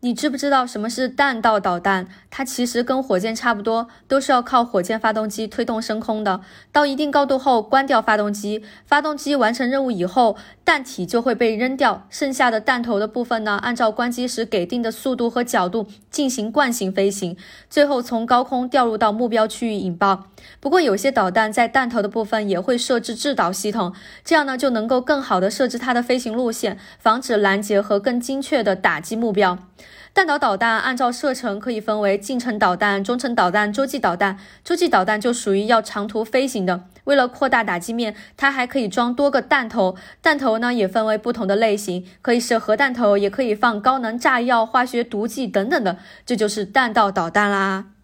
你知不知道什么是弹道导弹？它其实跟火箭差不多，都是要靠火箭发动机推动升空的。到一定高度后，关掉发动机，发动机完成任务以后，弹体就会被扔掉，剩下的弹头的部分呢，按照关机时给定的速度和角度进行惯性飞行，最后从高空掉入到目标区域引爆。不过有些导弹在弹头的部分也会设置制导系统，这样呢就能够更好的设置它的飞行路线，防止拦截和更精确的打击目标。弹道导弹按照射程可以分为近程导弹、中程导弹、洲际导弹。洲际导弹就属于要长途飞行的。为了扩大打击面，它还可以装多个弹头。弹头呢也分为不同的类型，可以是核弹头，也可以放高能炸药、化学毒剂等等的。这就是弹道导弹啦。